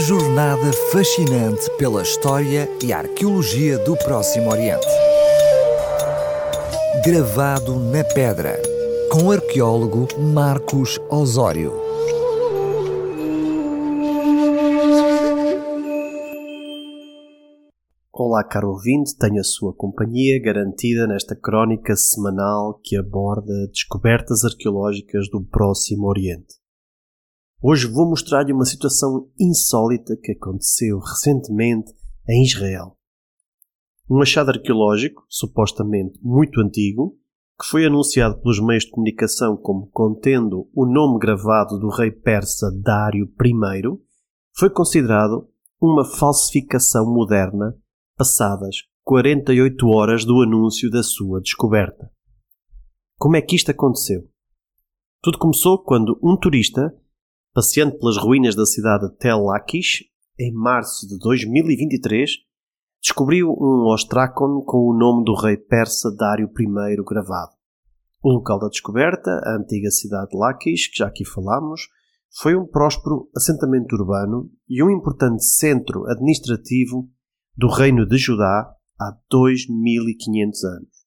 Jornada fascinante pela história e arqueologia do Próximo Oriente. Gravado na pedra, com o arqueólogo Marcos Osório. Olá, caro ouvinte, tenho a sua companhia garantida nesta crónica semanal que aborda descobertas arqueológicas do Próximo Oriente. Hoje vou mostrar-lhe uma situação insólita que aconteceu recentemente em Israel. Um achado arqueológico, supostamente muito antigo, que foi anunciado pelos meios de comunicação como contendo o nome gravado do rei persa Dário I, foi considerado uma falsificação moderna passadas 48 horas do anúncio da sua descoberta. Como é que isto aconteceu? Tudo começou quando um turista passeando pelas ruínas da cidade de Tel Lakish, em março de 2023, descobriu um ostrácon com o nome do rei persa Dário I gravado. O local da descoberta, a antiga cidade de Lakish, que já aqui falámos, foi um próspero assentamento urbano e um importante centro administrativo do reino de Judá há 2500 anos.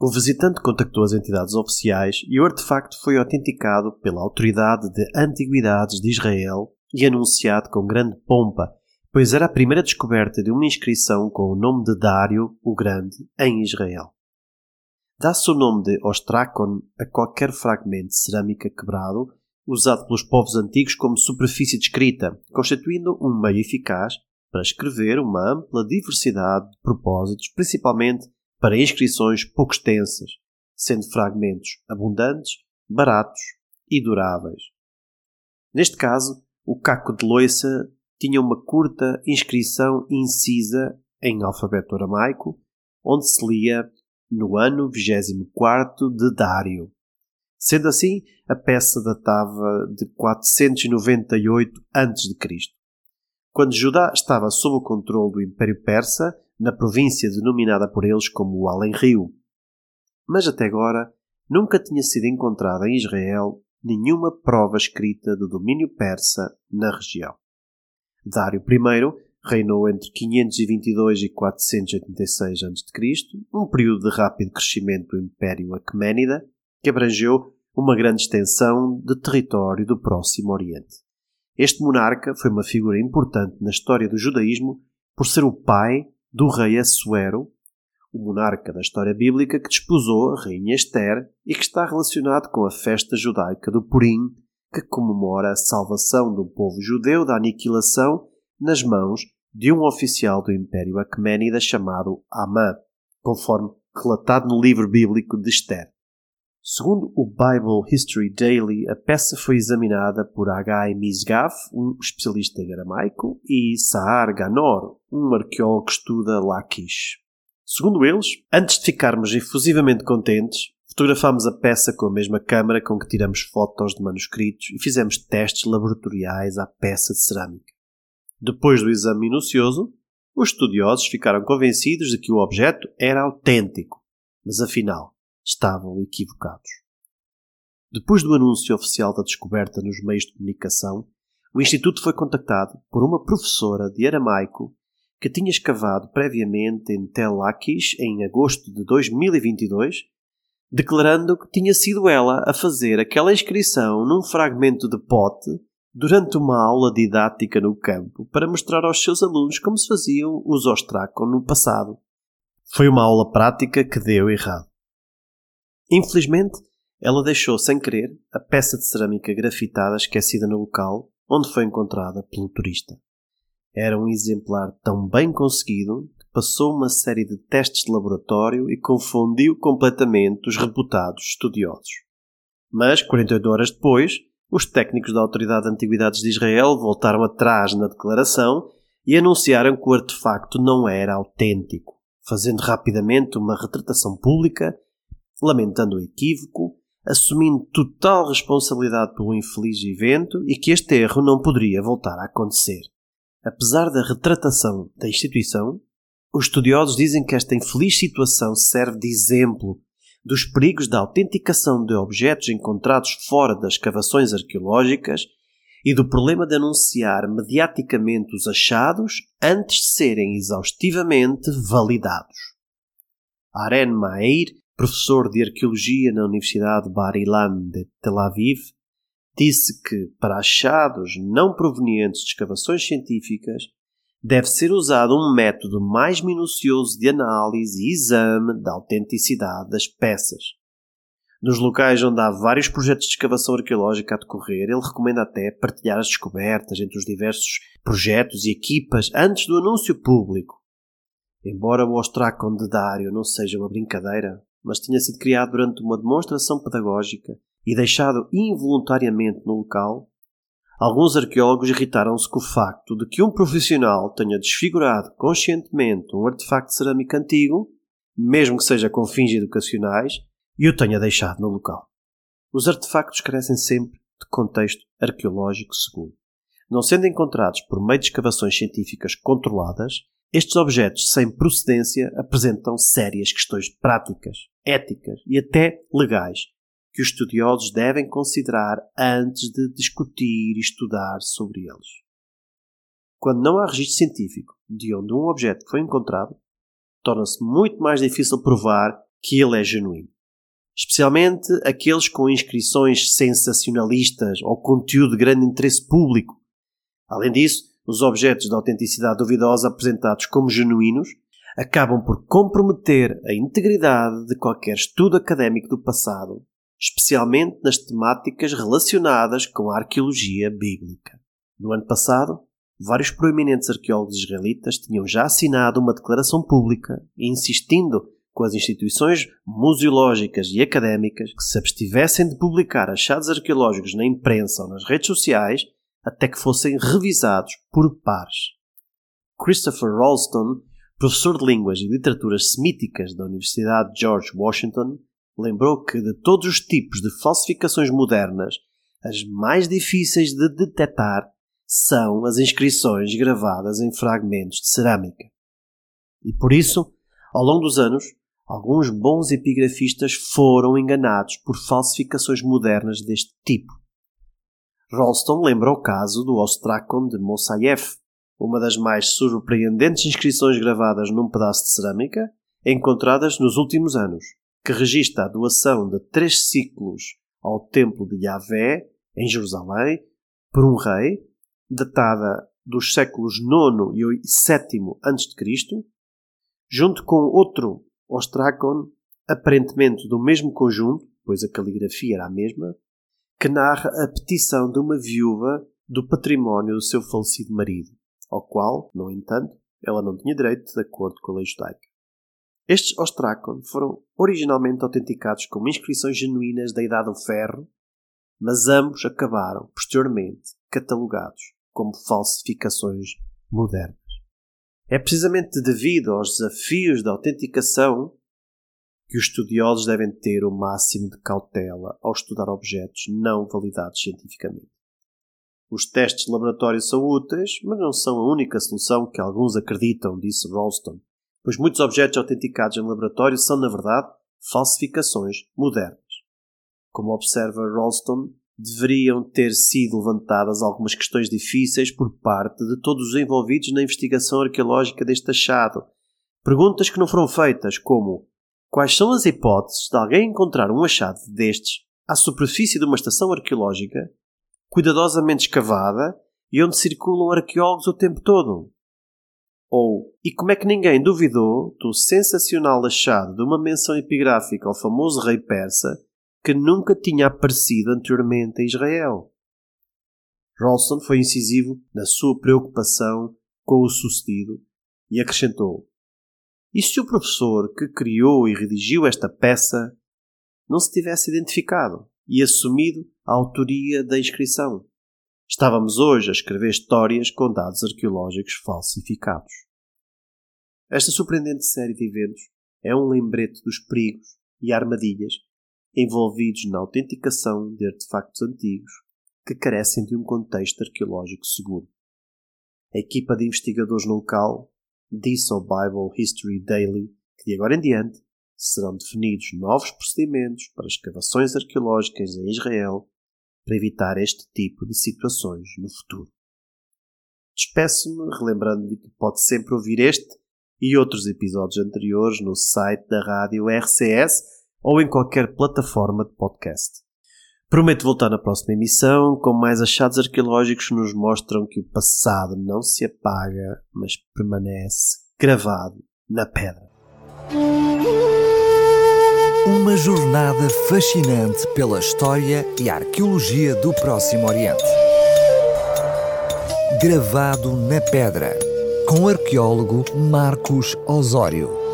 O visitante contactou as entidades oficiais e o artefacto foi autenticado pela Autoridade de Antiguidades de Israel e anunciado com grande pompa, pois era a primeira descoberta de uma inscrição com o nome de Dário o Grande em Israel. Dá-se o nome de Ostrakon a qualquer fragmento de cerâmica quebrado usado pelos povos antigos como superfície de escrita, constituindo um meio eficaz para escrever uma ampla diversidade de propósitos, principalmente para inscrições pouco extensas, sendo fragmentos abundantes, baratos e duráveis. Neste caso, o caco de loiça tinha uma curta inscrição incisa em alfabeto aramaico, onde se lia no ano 24 de Dário. Sendo assim, a peça datava de 498 a.C. Quando Judá estava sob o controle do Império Persa, na província denominada por eles como o Além-Rio. Mas até agora nunca tinha sido encontrada em Israel nenhuma prova escrita do domínio persa na região. Dário I reinou entre 522 e 486 a.C., um período de rápido crescimento do Império Aquemênida, que abrangeu uma grande extensão de território do Próximo Oriente. Este monarca foi uma figura importante na história do judaísmo por ser o pai do rei Assuero, o monarca da história bíblica que desposou a rainha Esther e que está relacionado com a festa judaica do Purim, que comemora a salvação do povo judeu da aniquilação nas mãos de um oficial do Império Aquemênida chamado Amã, conforme relatado no livro bíblico de Esther. Segundo o Bible History Daily, a peça foi examinada por H. Misgaf, um especialista em aramaico, e Sahar Ganor, um arqueólogo que estuda Lakish. Segundo eles, antes de ficarmos efusivamente contentes, fotografámos a peça com a mesma câmara com que tiramos fotos de manuscritos e fizemos testes laboratoriais à peça de cerâmica. Depois do exame minucioso, os estudiosos ficaram convencidos de que o objeto era autêntico, mas afinal, estavam equivocados. Depois do anúncio oficial da descoberta nos meios de comunicação, o Instituto foi contactado por uma professora de aramaico que tinha escavado previamente em Tel Lakish em agosto de 2022, declarando que tinha sido ela a fazer aquela inscrição num fragmento de pote durante uma aula didática no campo para mostrar aos seus alunos como se faziam os ostracon no passado. Foi uma aula prática que deu errado. Infelizmente, ela deixou sem querer a peça de cerâmica grafitada esquecida no local onde foi encontrada pelo turista. Era um exemplar tão bem conseguido que passou uma série de testes de laboratório e confundiu completamente os reputados estudiosos. Mas, 48 horas depois, os técnicos da Autoridade de Antiguidades de Israel voltaram atrás na declaração e anunciaram que o artefacto não era autêntico, fazendo rapidamente uma retratação pública lamentando o equívoco, assumindo total responsabilidade pelo infeliz evento e que este erro não poderia voltar a acontecer. Apesar da retratação da instituição, os estudiosos dizem que esta infeliz situação serve de exemplo dos perigos da autenticação de objetos encontrados fora das escavações arqueológicas e do problema de anunciar mediaticamente os achados antes de serem exaustivamente validados. Aren Mair, professor de arqueologia na Universidade Bar Ilan de Tel Aviv, disse que, para achados não provenientes de escavações científicas, deve ser usado um método mais minucioso de análise e exame da autenticidade das peças. Nos locais onde há vários projetos de escavação arqueológica a decorrer, ele recomenda até partilhar as descobertas entre os diversos projetos e equipas antes do anúncio público. Embora o Ostracon de Dário não seja uma brincadeira, mas tinha sido criado durante uma demonstração pedagógica e deixado involuntariamente no local, alguns arqueólogos irritaram-se com o facto de que um profissional tenha desfigurado conscientemente um artefacto cerâmico antigo, mesmo que seja com fins educacionais, e o tenha deixado no local. Os artefactos carecem sempre de contexto arqueológico seguro. Não sendo encontrados por meio de escavações científicas controladas, estes objetos sem procedência apresentam sérias questões práticas, éticas e até legais que os estudiosos devem considerar antes de discutir e estudar sobre eles. Quando não há registro científico de onde um objeto foi encontrado, torna-se muito mais difícil provar que ele é genuíno. Especialmente aqueles com inscrições sensacionalistas ou conteúdo de grande interesse público. Além disso, os objetos de autenticidade duvidosa apresentados como genuínos acabam por comprometer a integridade de qualquer estudo académico do passado especialmente nas temáticas relacionadas com a arqueologia bíblica. No ano passado, vários proeminentes arqueólogos israelitas tinham já assinado uma declaração pública insistindo com as instituições museológicas e académicas que se abstivessem de publicar achados arqueológicos na imprensa ou nas redes sociais até que fossem revisados por pares. Christopher Ralston, professor de línguas e literaturas semíticas da Universidade George Washington, lembrou que de todos os tipos de falsificações modernas, as mais difíceis de detectar são as inscrições gravadas em fragmentos de cerâmica. E por isso, ao longo dos anos, alguns bons epigrafistas foram enganados por falsificações modernas deste tipo. Rolston lembra o caso do Ostrakon de Mosaiev, uma das mais surpreendentes inscrições gravadas num pedaço de cerâmica encontradas nos últimos anos que registra a doação de três ciclos ao templo de Yahvé, em Jerusalém, por um rei, datada dos séculos IX e VII a.C., junto com outro ostracon, aparentemente do mesmo conjunto, pois a caligrafia era a mesma, que narra a petição de uma viúva do património do seu falecido marido, ao qual, no entanto, ela não tinha direito de acordo com a lei judaica. Estes ostracon foram originalmente autenticados como inscrições genuínas da Idade do Ferro, mas ambos acabaram, posteriormente, catalogados como falsificações modernas. É precisamente devido aos desafios da autenticação que os estudiosos devem ter o máximo de cautela ao estudar objetos não validados cientificamente. Os testes de laboratório são úteis, mas não são a única solução que alguns acreditam, disse Ralston pois muitos objetos autenticados em laboratório são, na verdade, falsificações modernas. Como observa Ralston, deveriam ter sido levantadas algumas questões difíceis por parte de todos os envolvidos na investigação arqueológica deste achado. Perguntas que não foram feitas, como quais são as hipóteses de alguém encontrar um achado destes à superfície de uma estação arqueológica, cuidadosamente escavada e onde circulam arqueólogos o tempo todo? Ou, e como é que ninguém duvidou do sensacional achado de uma menção epigráfica ao famoso rei persa que nunca tinha aparecido anteriormente em Israel? Rolson foi incisivo na sua preocupação com o sucedido e acrescentou: E se o professor que criou e redigiu esta peça não se tivesse identificado e assumido a autoria da inscrição? Estávamos hoje a escrever histórias com dados arqueológicos falsificados. Esta surpreendente série de eventos é um lembrete dos perigos e armadilhas envolvidos na autenticação de artefactos antigos que carecem de um contexto arqueológico seguro. A equipa de investigadores no local disse ao Bible History Daily que de agora em diante serão definidos novos procedimentos para escavações arqueológicas em Israel para evitar este tipo de situações no futuro. Despeço-me relembrando-lhe que pode sempre ouvir este e outros episódios anteriores no site da rádio RCS ou em qualquer plataforma de podcast. Prometo voltar na próxima emissão com mais achados arqueológicos que nos mostram que o passado não se apaga, mas permanece gravado na pedra. Uma jornada fascinante pela história e arqueologia do Próximo Oriente. Gravado na pedra, com o arqueólogo Marcos Osório.